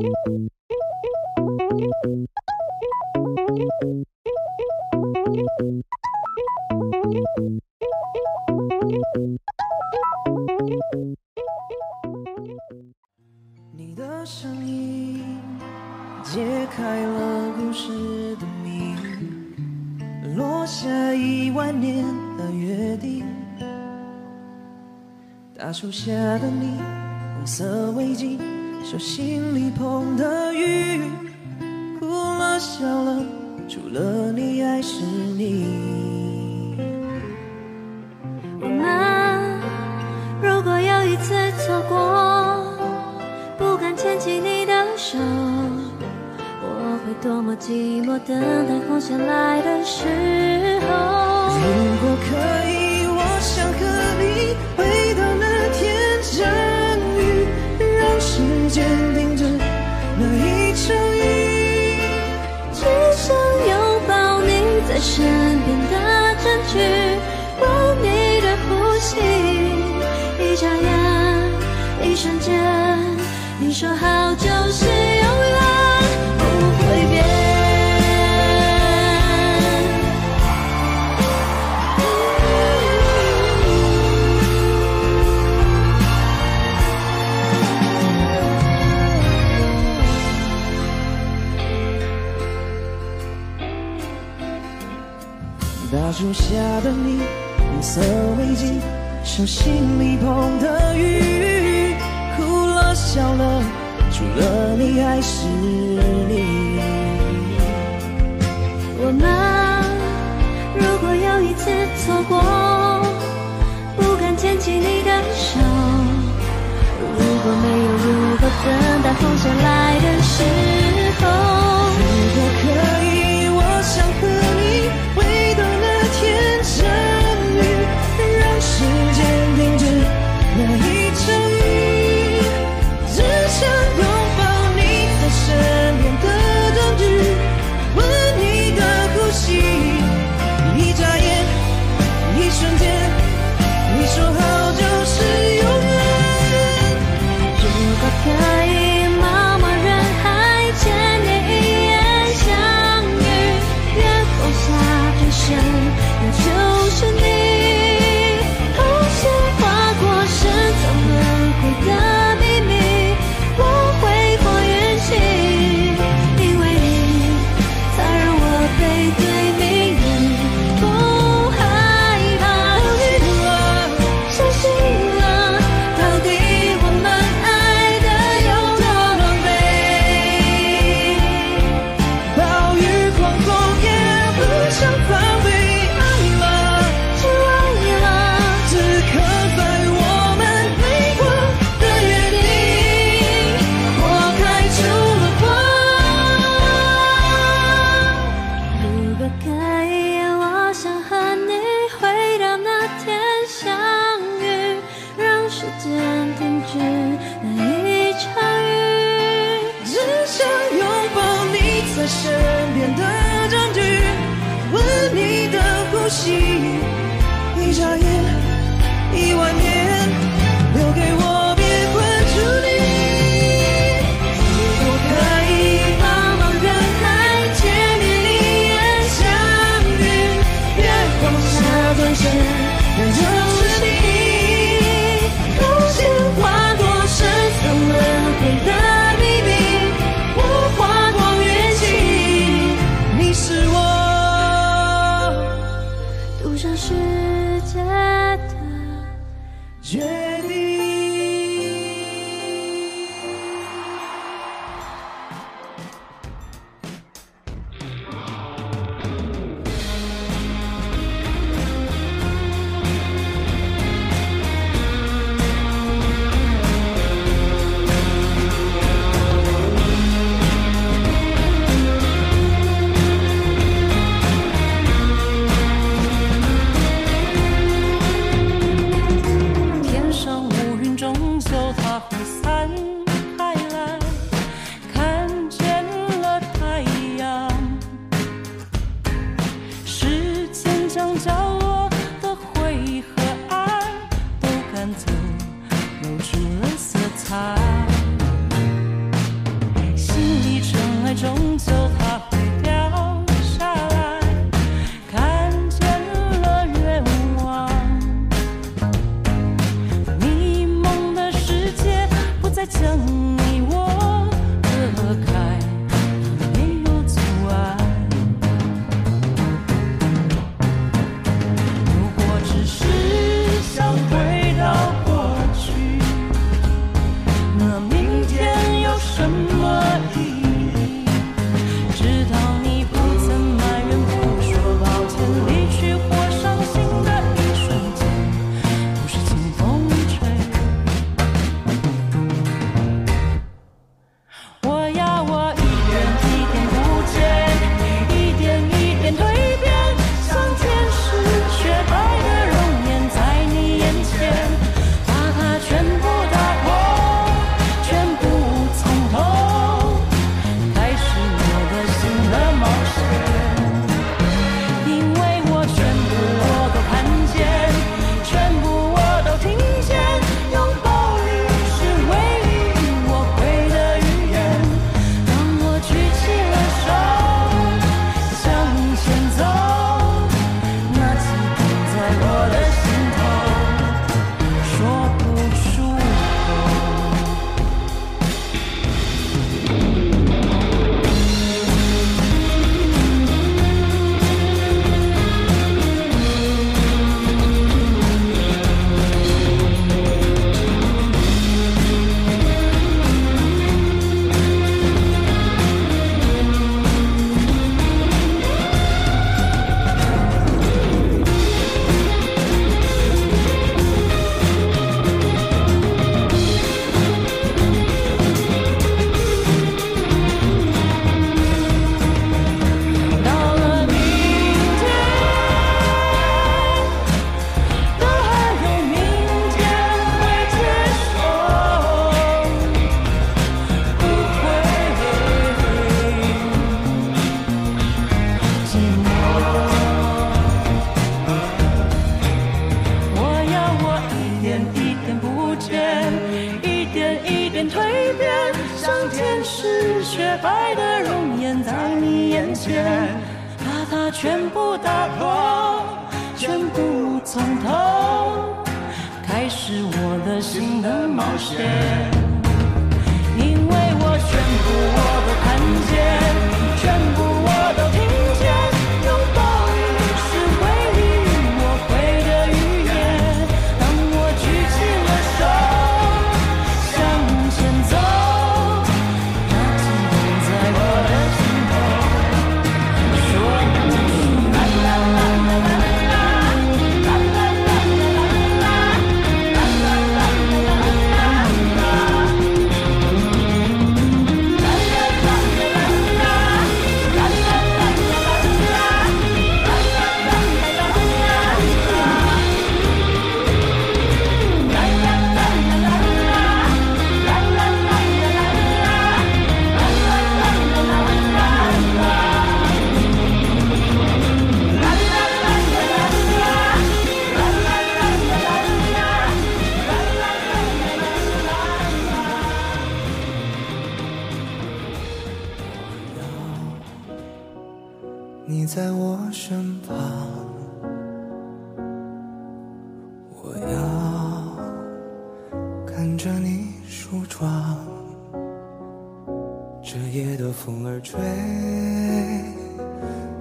你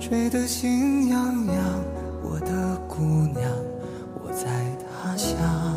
吹得心痒痒我的姑娘我在他乡。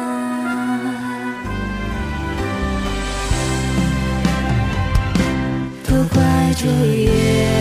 Yeah.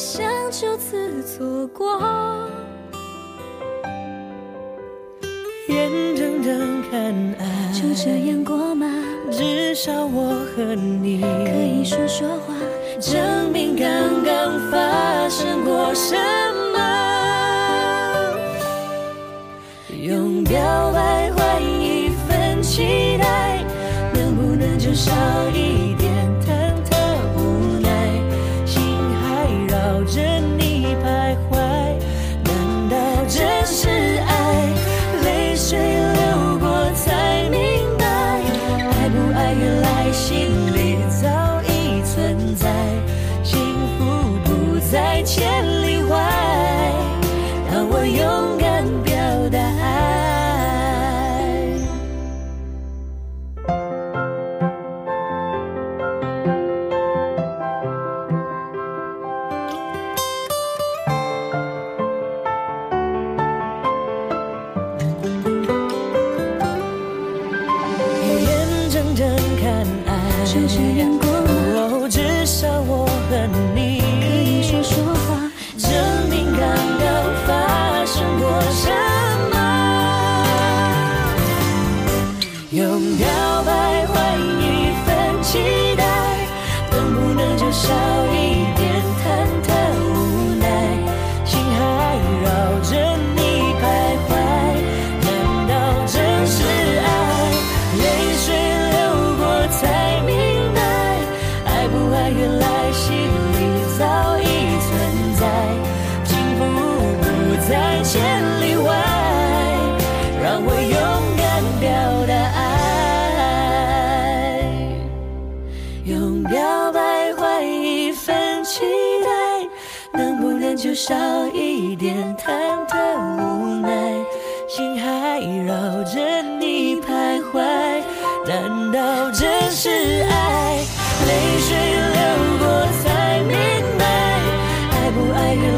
想就此错过，眼睁睁看爱就这样过吗？至少我和你可以说说话，证明刚刚发生过什么。用表白换一份期待，能不能就少一点？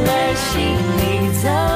在心里藏。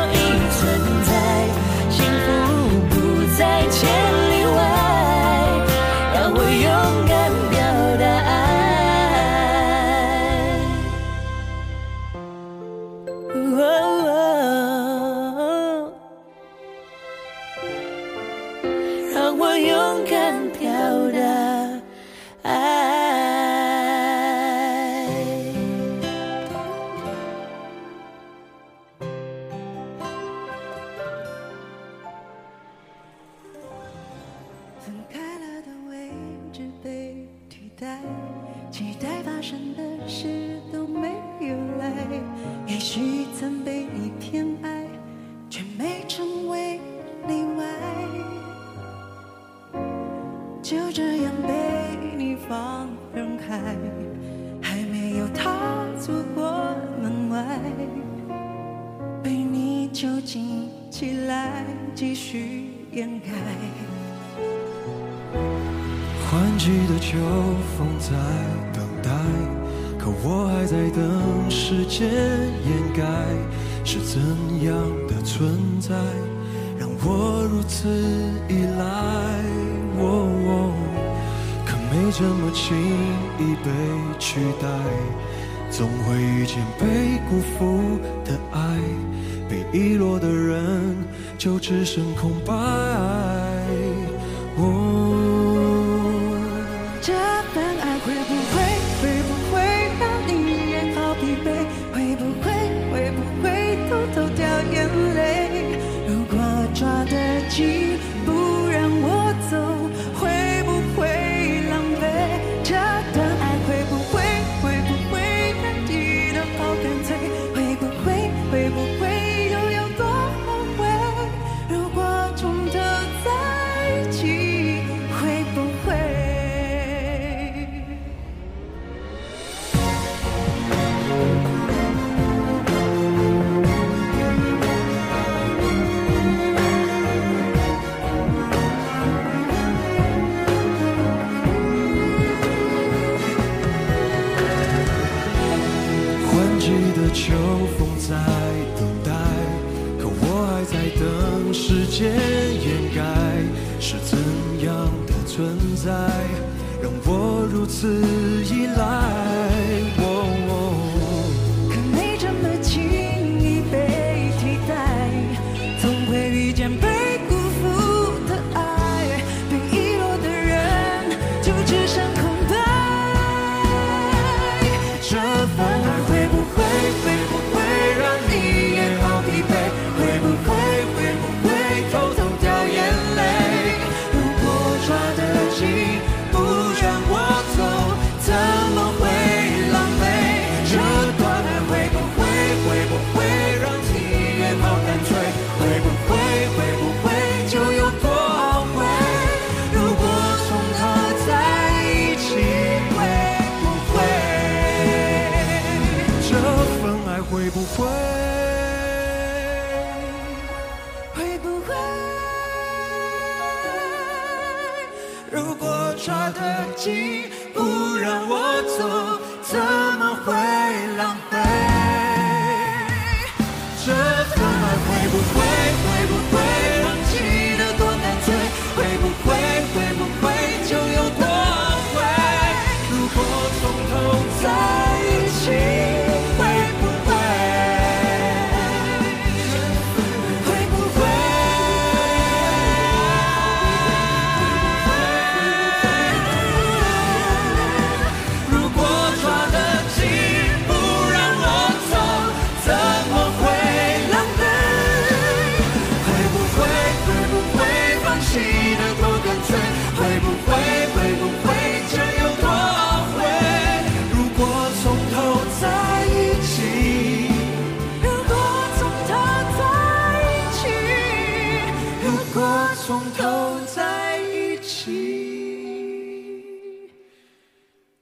从头在一起，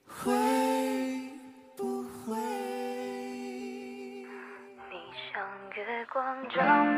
会不会？你像月光。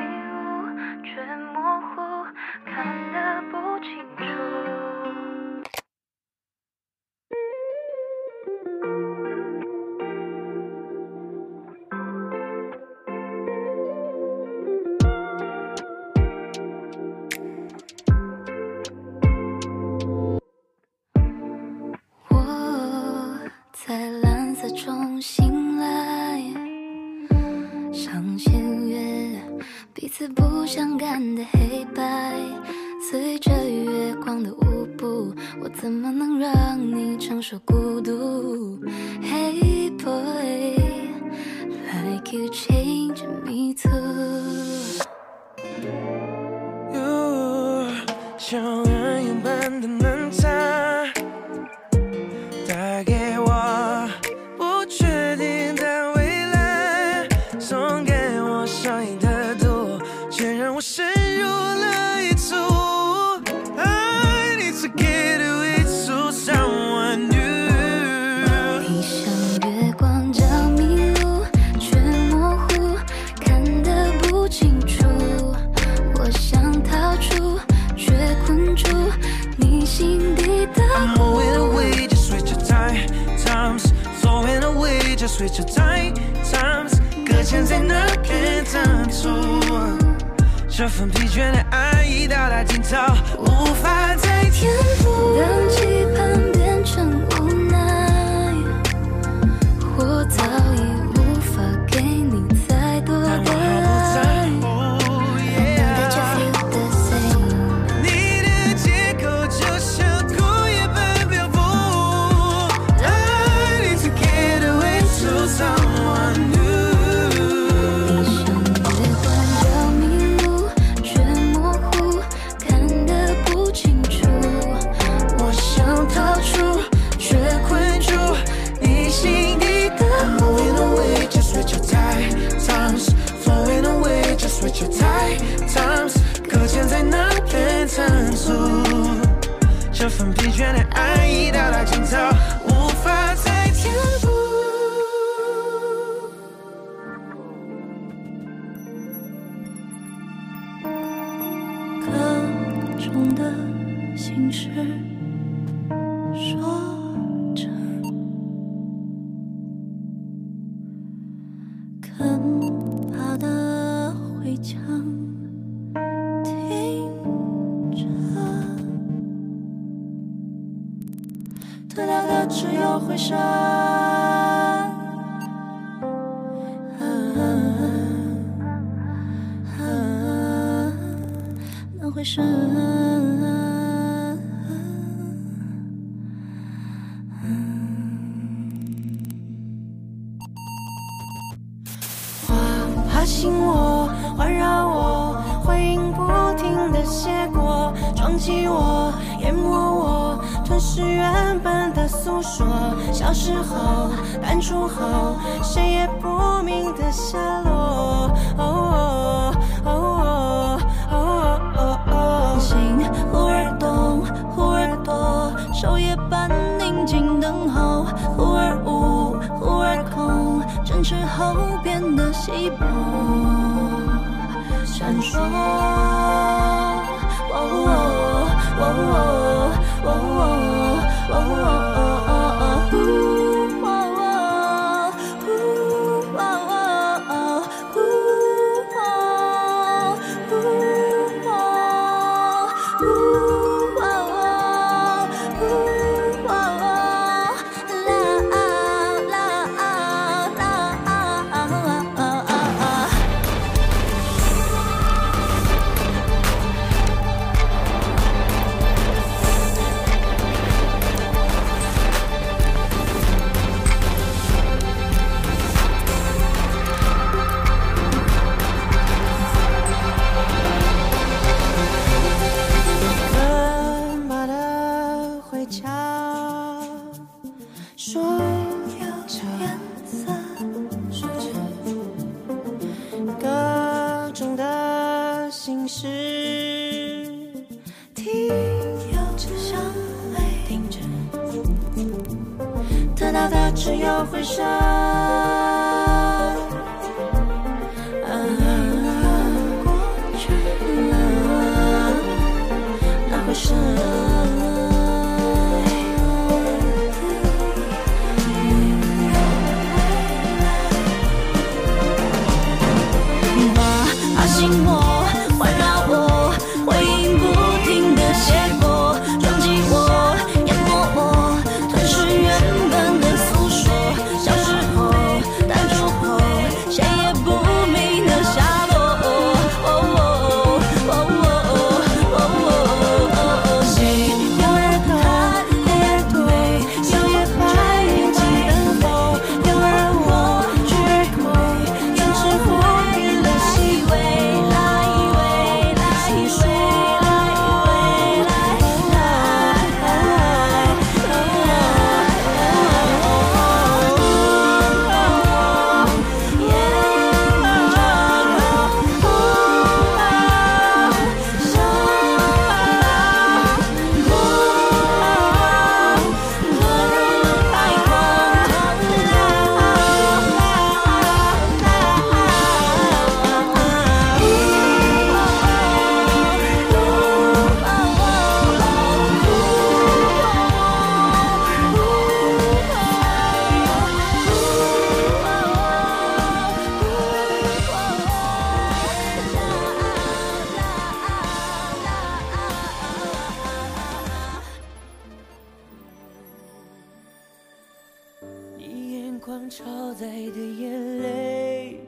光超载的眼泪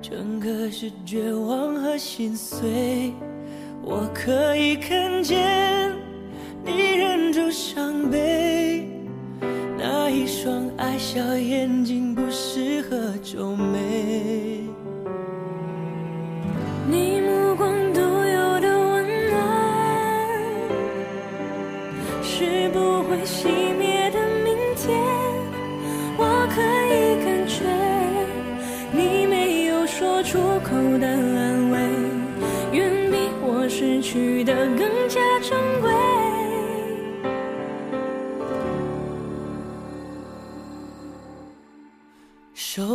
整个是绝望和心碎。我可以看见你忍住伤悲那一双爱笑眼睛不适合皱眉。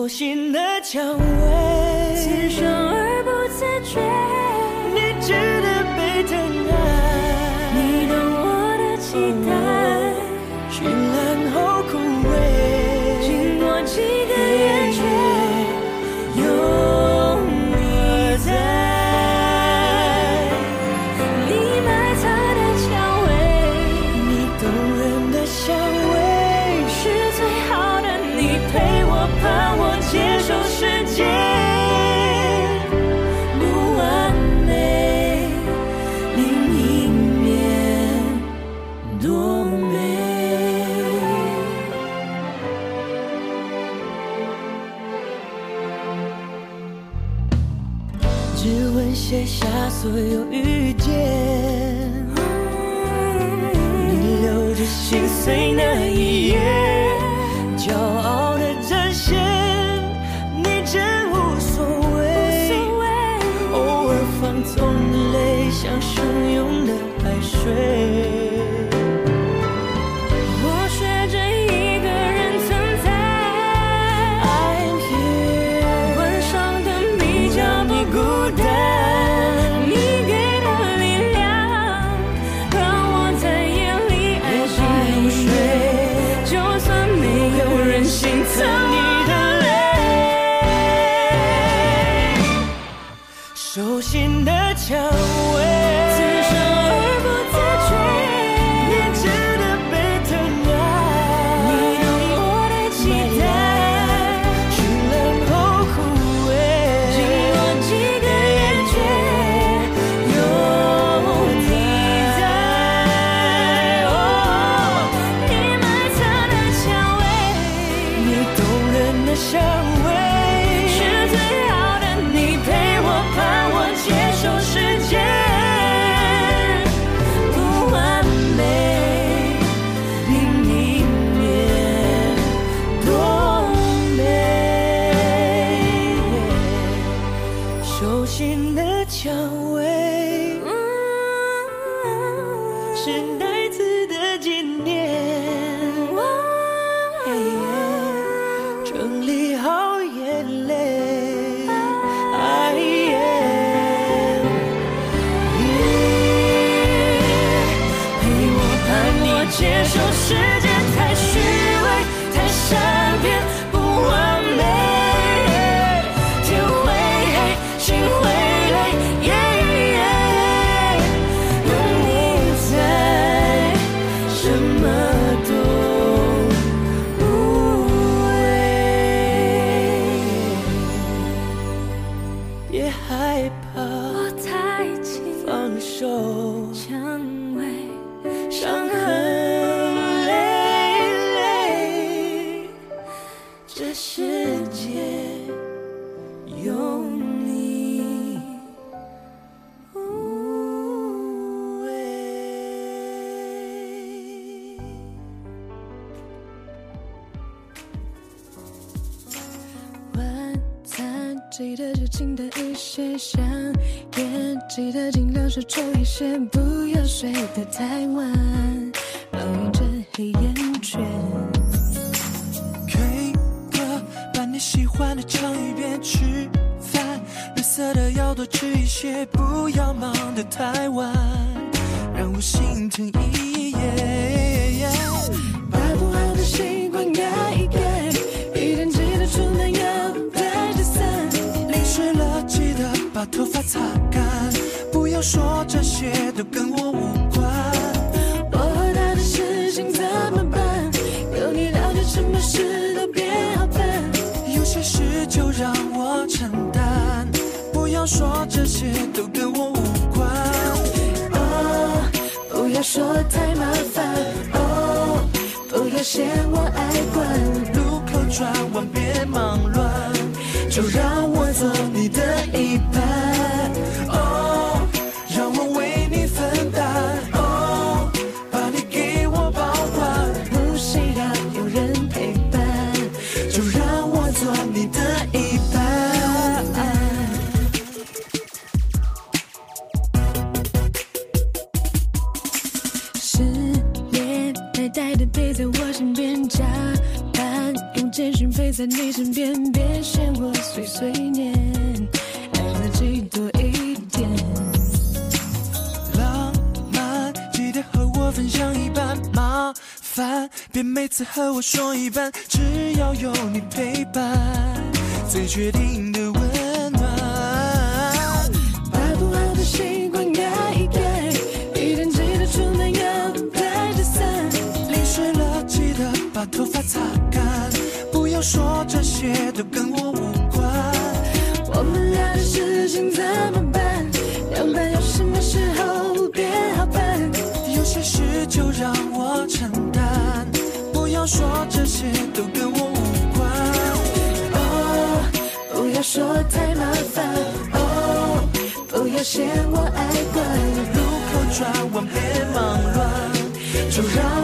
手心的蔷薇，刺伤而不自觉，你值得被疼爱。你懂我的期待。太晚，抱怨着黑眼圈。K 歌，把你喜欢的唱一遍。吃饭，绿色的要多吃一些，不要忙得太晚，让我心疼一夜。把不好的习惯改一改，一定记得出门要带着伞。淋湿了记得把头发擦干，不要说这些都跟我无关。情怎么办？有你了解，什么事都别好办。有些事就让我承担，不要说这些都跟我无关。哦，不要说太麻烦。哦，不要嫌我爱管。路口转弯别忙乱，就让我做你的一半。哦，在你身边，别嫌我碎碎念，爱自己多一点。浪漫，记得和我分享一半。麻烦，别每次和我说一半，只要有你陪伴，最确定的温暖。把不好的习惯改一改，一定记得出门要带着伞。淋湿了记得把头发擦，说这些都跟我无关。我们俩的事情怎么办？两半有什么时候变好办？有些事就让我承担。不要说这些都跟我无关。哦，不要说太麻烦。哦，不要嫌我爱管。路口转弯别忙乱。就让。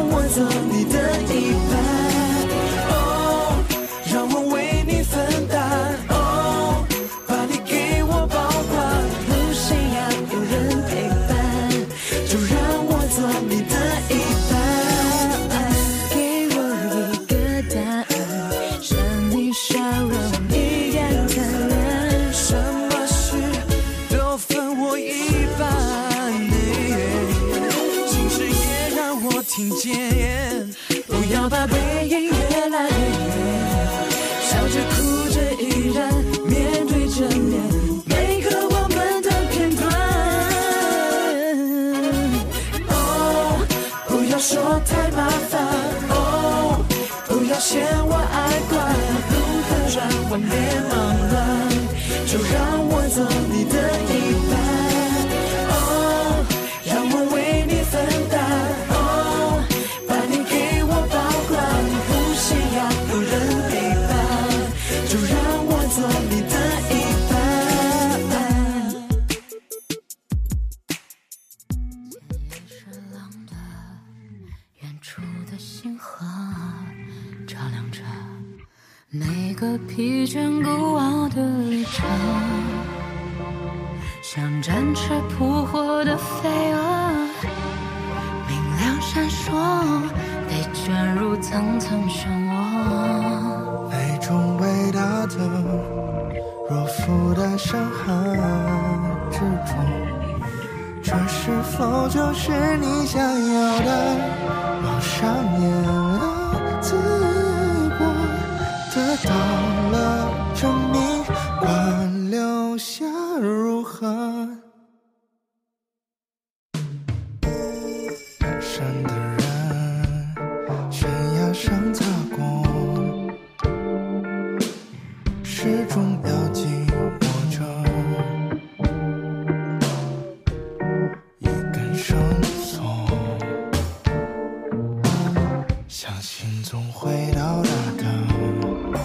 相信总会到达的，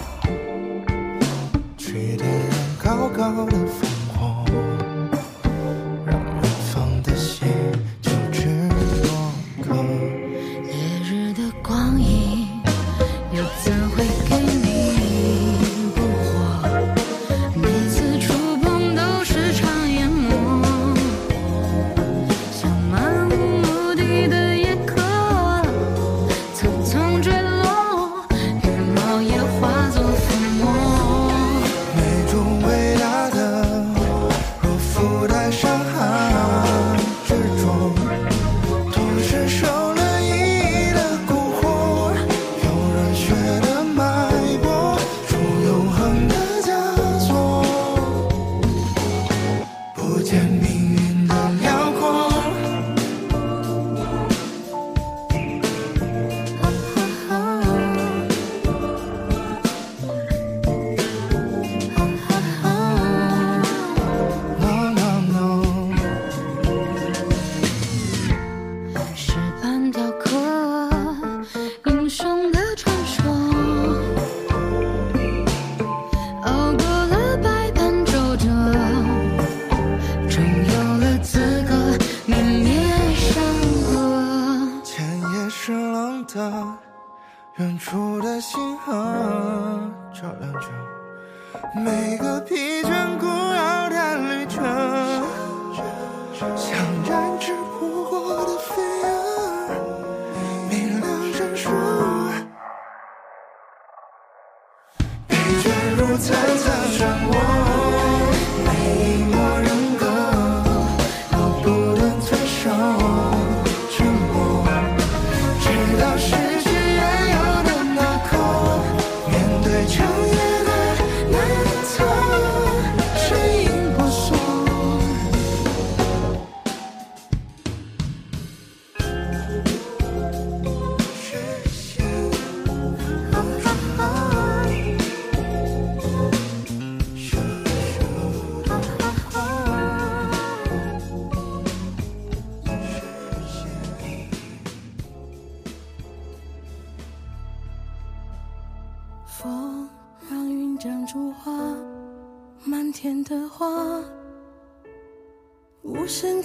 去的人高高的。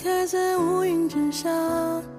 开在乌云之上。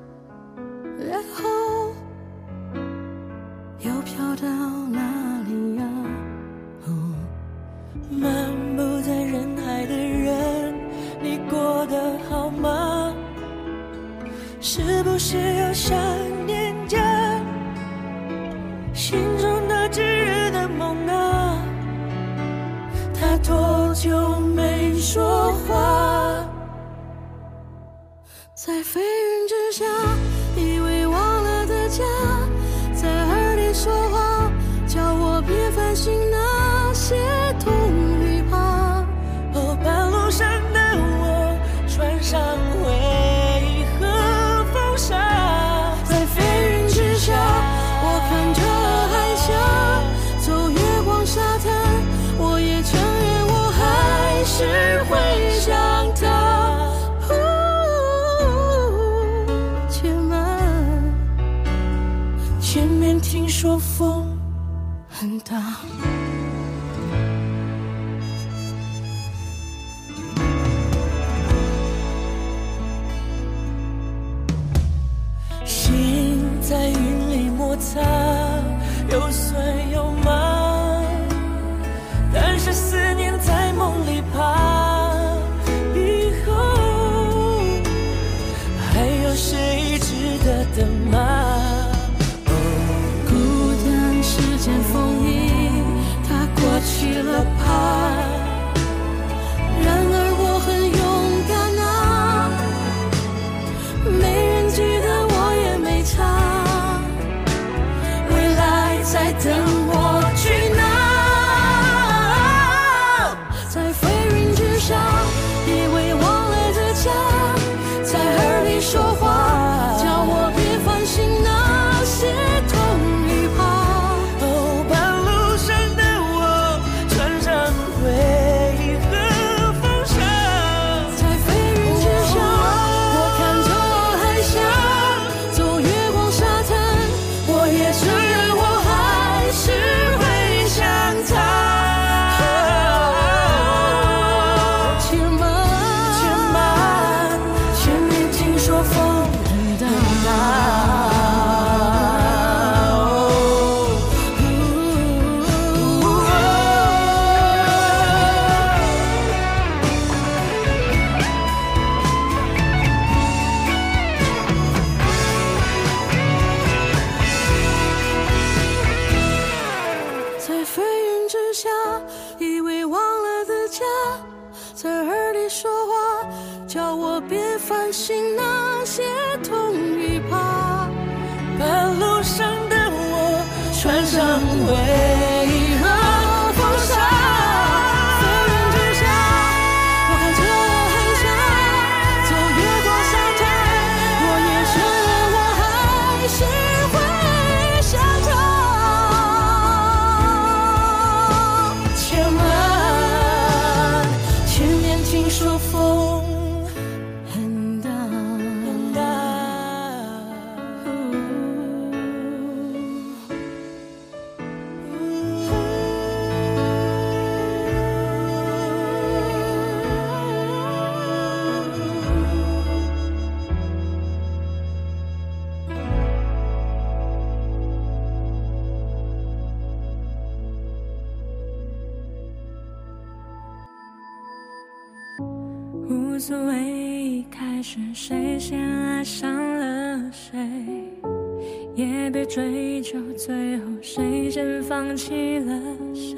为了谁，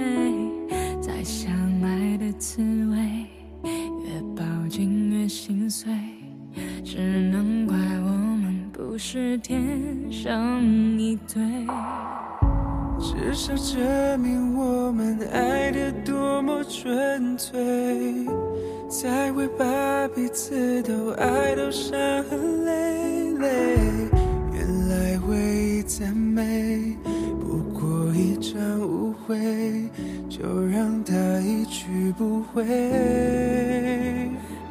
再相爱的滋味越抱紧越心碎。只能怪我们不是天生一对，至少证明我们爱得多么纯粹，才会把彼此都爱到伤痕累累。原来回忆再美。一场误会就让他一去不回。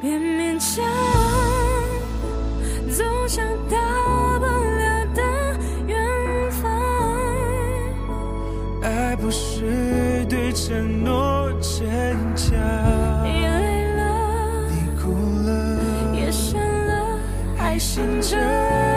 别勉强总想到不了的远方爱不是对承诺坚强。你累了你哭了夜深了还醒着。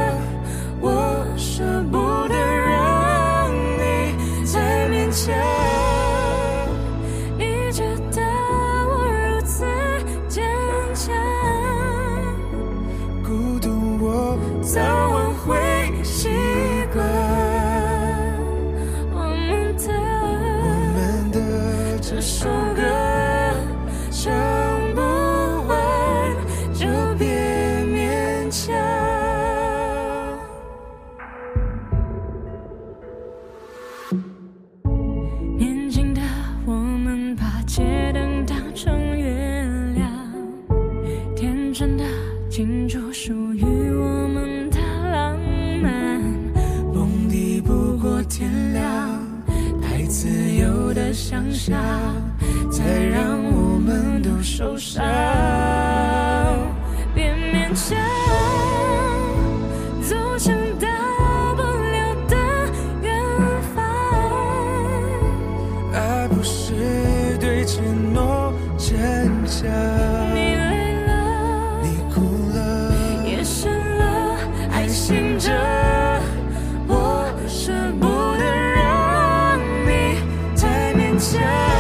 shine.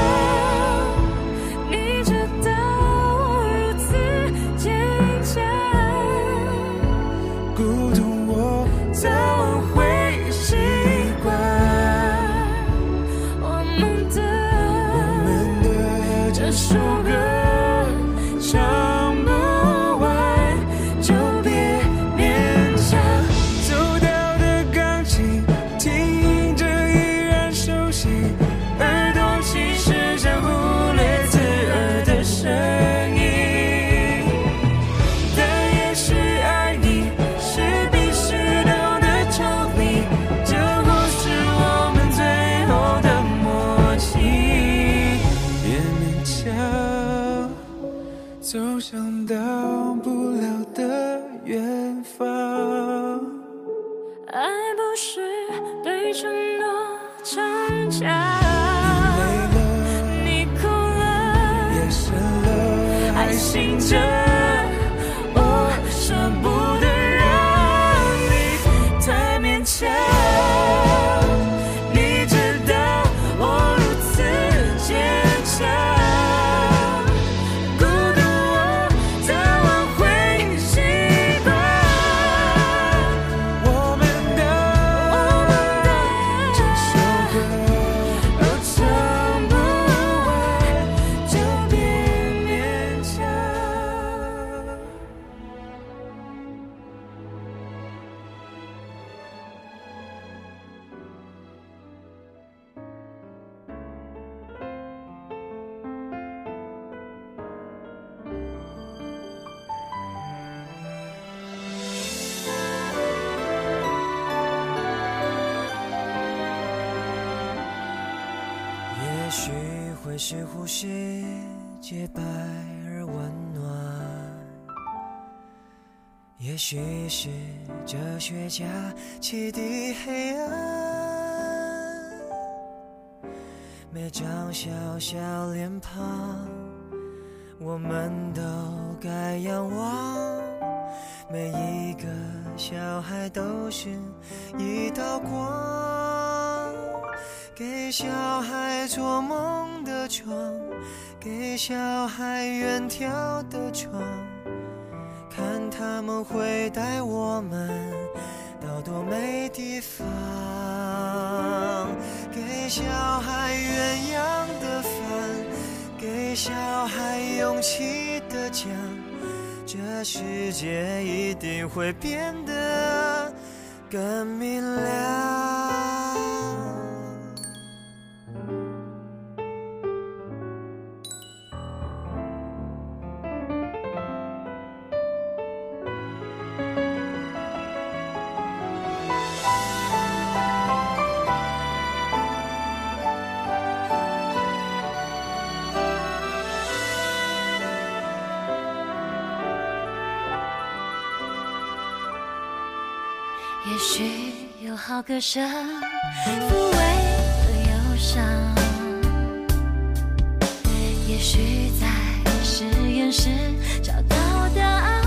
叙事哲学家启迪黑暗，每张小小脸庞，我们都该仰望。每一个小孩都是一道光，给小孩做梦的床，给小孩远眺的窗。他们会带我们到多美地方给小孩鸳鸯的饭给小孩勇气的讲这世界一定会变得更明亮。好歌声抚慰了忧伤，也许在实验室找到答案，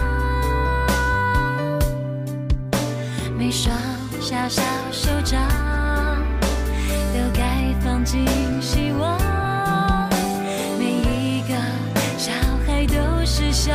每双小小手掌。都该放进希望，每一个小孩都是小。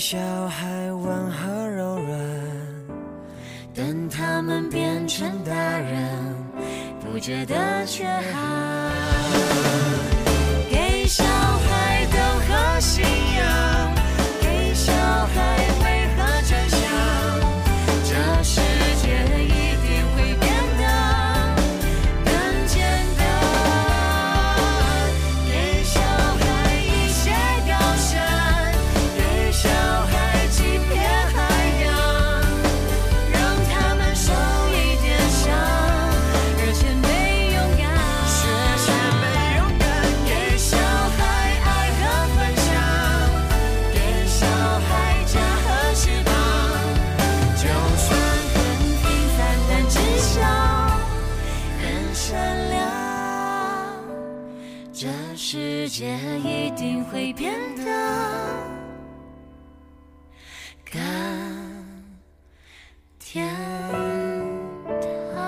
小孩温和柔软，等他们变成大人，不觉得缺憾。世界一定会变得更天堂。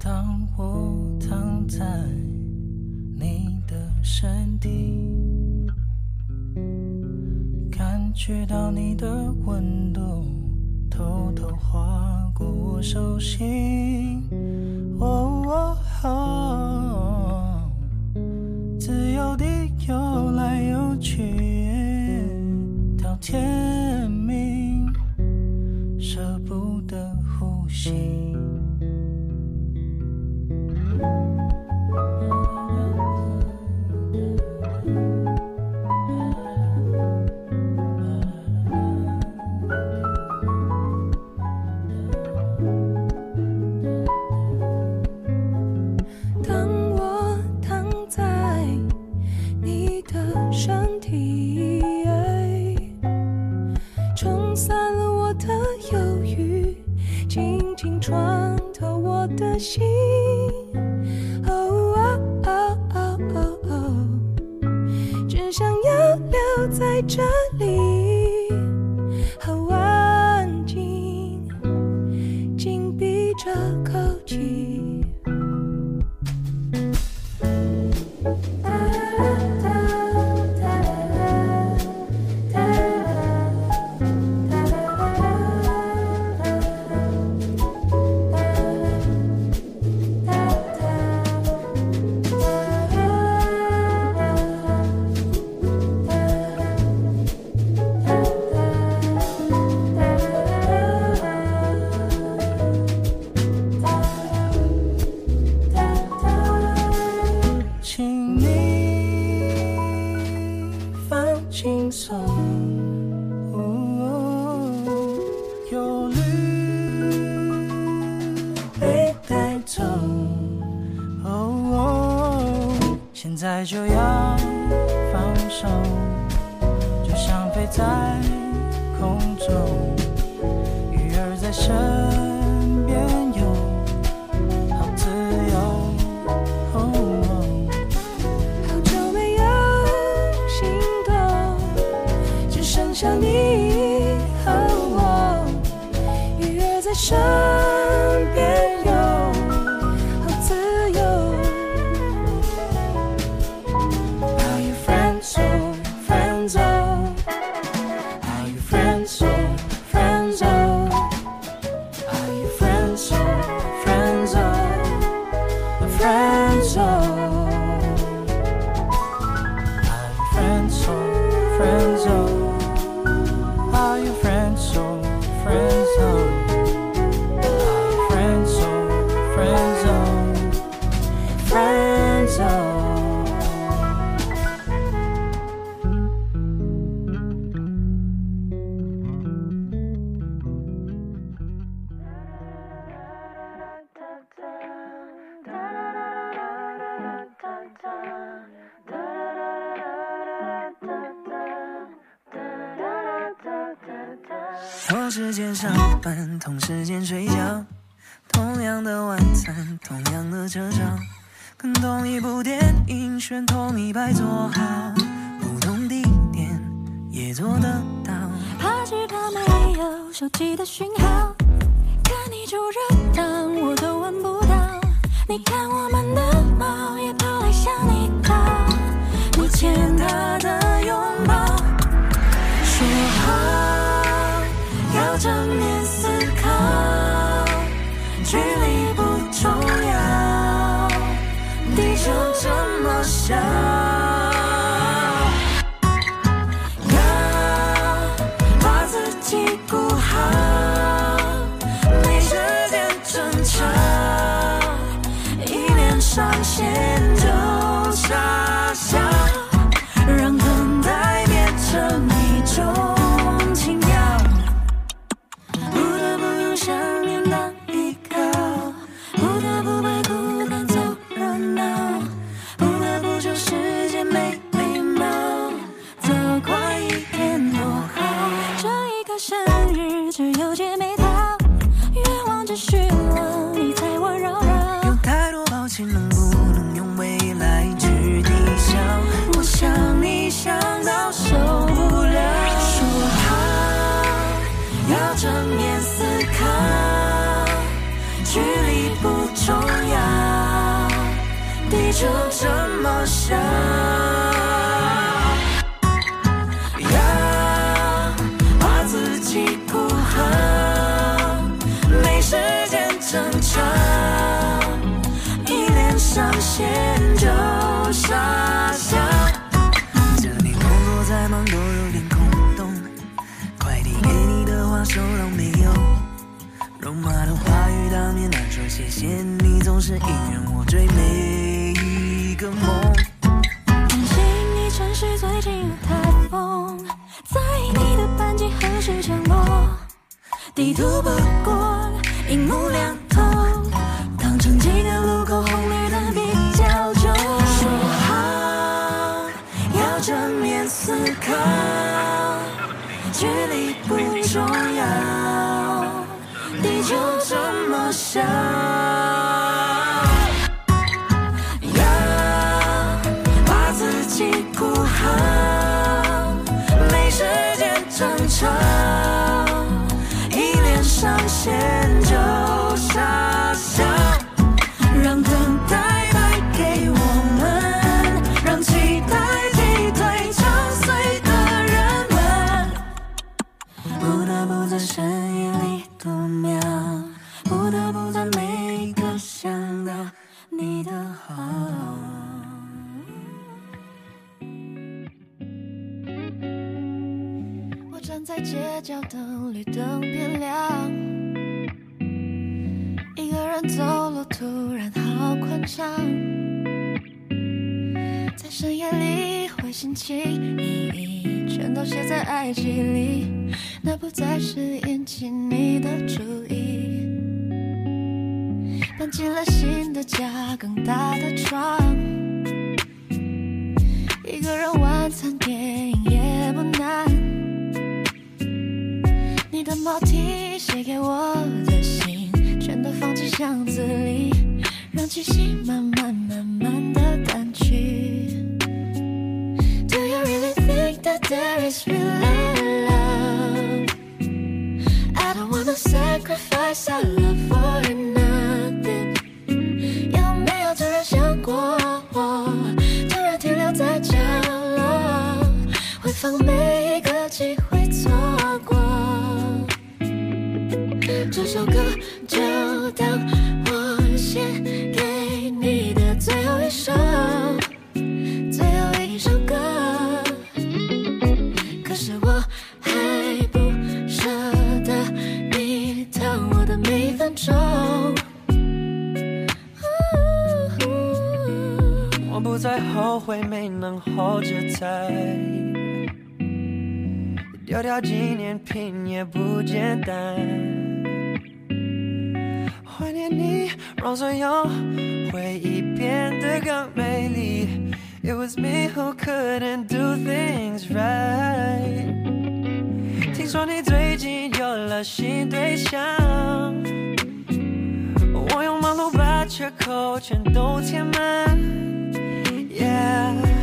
当我躺在你的身体，感觉到你的温，过我手心。哦哦哦，轻轻穿透我的心。哦哦哦哦哦哦，只想要留在这里，同时间上班，同时间睡觉，同样的晚餐，同样的车上，跟同一部电影选同一排坐好，不同地点也做得到。怕只怕没有手机的讯号，看你就热闹，我都闻不到。你看我们的猫也跑来牵它的拥正面思考，距离不重要，地球这么小，么小，要把自己顾好，没时间争吵，一连上线就傻笑。这里工作再忙都有点空洞，快递给你的话收到没有？肉麻的话语当面难说谢谢你，总是隐忍我最每地图不过荧幕亮透，当成几个路口红绿灯比较久，说好要正面思考，距离不重要，地球这么小。没能 hold 着 tight，丢掉纪念品也不简单。怀念你，让所有回忆变得更美丽。It was me who couldn't do things right。听说你最近有了新对象。我用忙碌把缺口全都填满，Yeah，还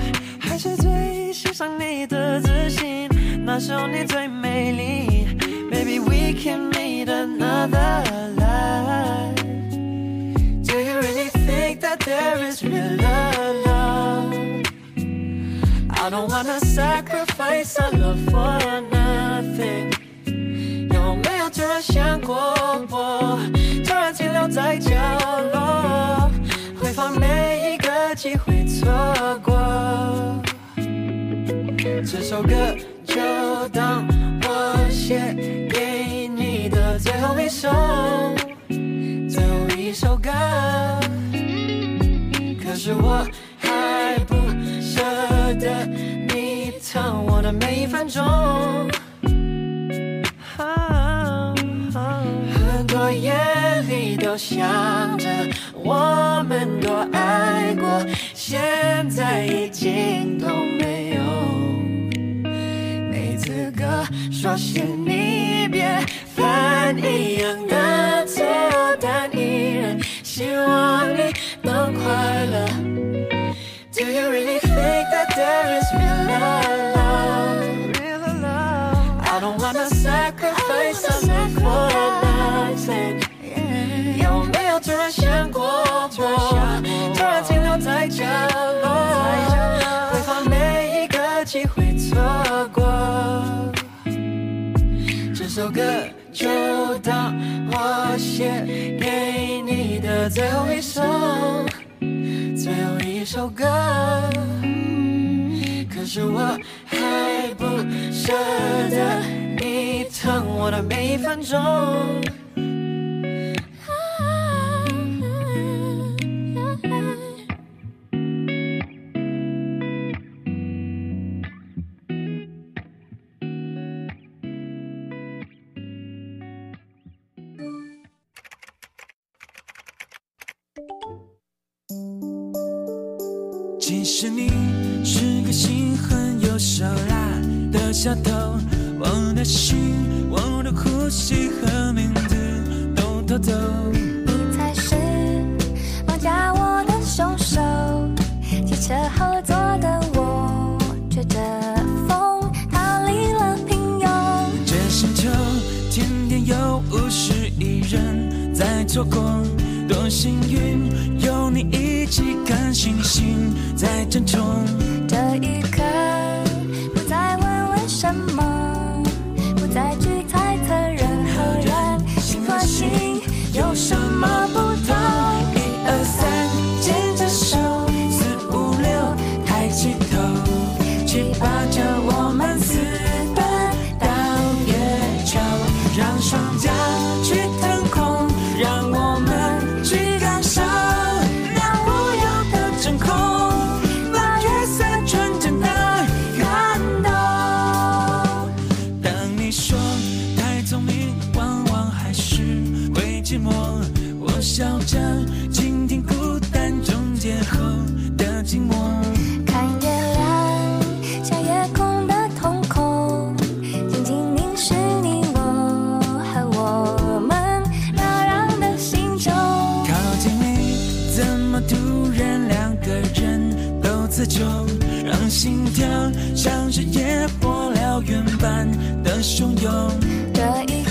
是最欣赏你的自信，那时候你最美丽，Maybe we can meet another life。Do you really think that there is real love? I don't wanna sacrifice our love for nothing。有没有突然想过我？突然停留在角落，会放每一个机会错过。这首歌就当我写给你的最后一首，最后一首歌。可是我还不舍得你疼我的每一分钟。很多夜里都想着我们多爱过，现在已经都没有。说谢你别犯一样的错，但依然希望你能快乐。Do you really think that there is real love? Real love? I don't wanna sacrifice something for nothing. 有没有突然想过我？突然停留在角当我写给你的最后一首，最后一首歌。可是我还不舍得你疼我的每一分钟。的小偷，我的心、我的呼吸和名字都偷走。你才是绑架我的凶手。汽车后座的我，吹着风逃离了平庸。这星球天天有五十亿人在错过，多幸运有你一起看星星在争宠。这一刻，不再为什么，自救？让心跳像是野火燎原般的汹涌。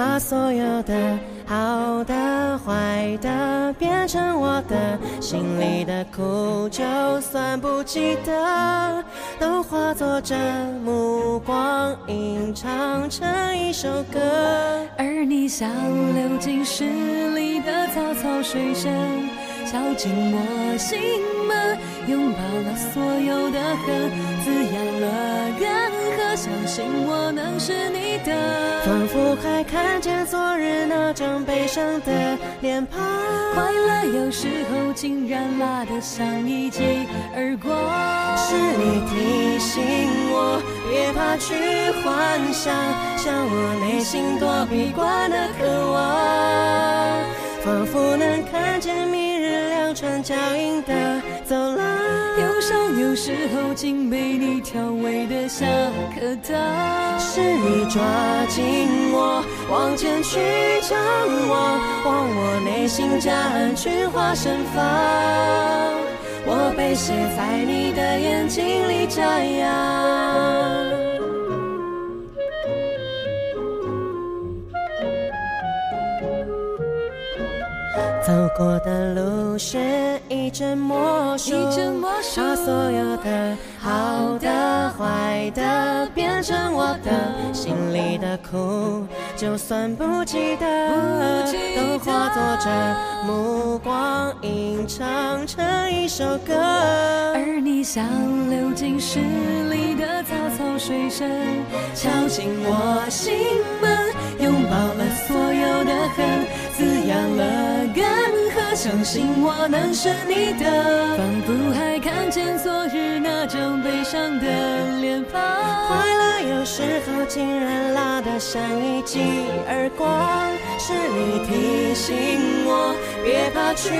把所有的好的、坏的变成我的，心里的苦，就算不记得，都化作这目光，吟唱成一首歌。而你像流进诗里的草草水声，敲进我心门，拥抱了所有的恨，滋养了干涸，相信我能是你的。仿佛还看见昨日那张悲伤的脸庞。快乐有时候竟然辣得像一记耳光。是你提醒我，别怕去幻想，向我内心躲避惯的渴望，仿佛能看见明日两串脚印的走廊。有时候竟被你调味的像颗糖。是你抓紧我，往前去张望，望我内心夹岸群花盛放。我被写在你的眼睛里张扬。走过的路是一阵魔术，一阵魔术把所有的好的、坏的变成我的，心里的苦，就算不记得，都化作这目光，吟唱成一首歌。而你像流进诗里的草草水声，敲进我心门，拥抱了所有的恨，滋养了相信我能是你的。仿佛还看见昨日那张悲伤的脸庞。快乐有时候竟然拉得像一记耳光，是你提醒我，别怕去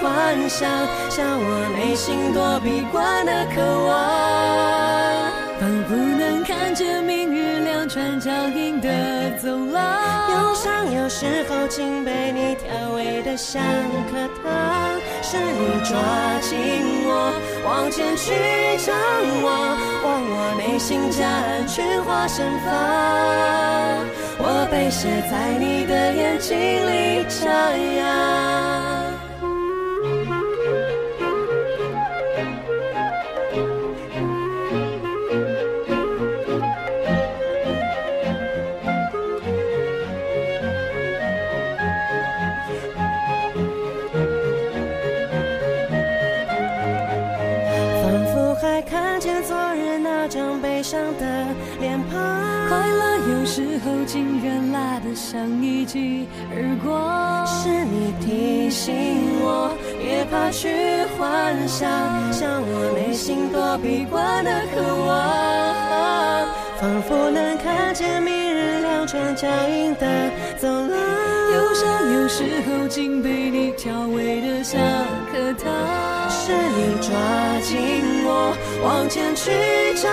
幻想，笑我内心躲避惯的渴望。仿佛能看见明日两串脚印的走廊。忧伤有时候竟被你调味的像颗糖，是你抓紧我，往前去张望，望我内心夹岸群花盛放。我被写在你的眼睛里张扬。像一记耳光。是你提醒我，别怕去幻想，向我内心躲避惯的渴望，仿佛能看见明日两串脚印的走廊。忧伤有时候竟被你调味的像颗糖。是你抓紧我，往前去张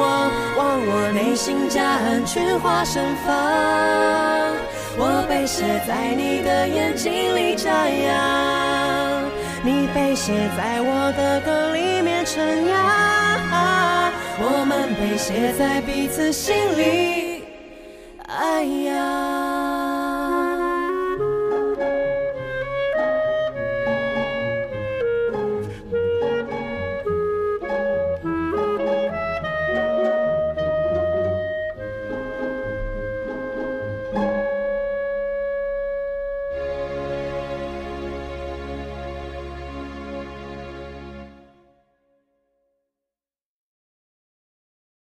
望，望我内心夹岸群花盛放。我被写在你的眼睛里张扬，你被写在我的歌里面陈扬，我们被写在彼此心里，哎呀。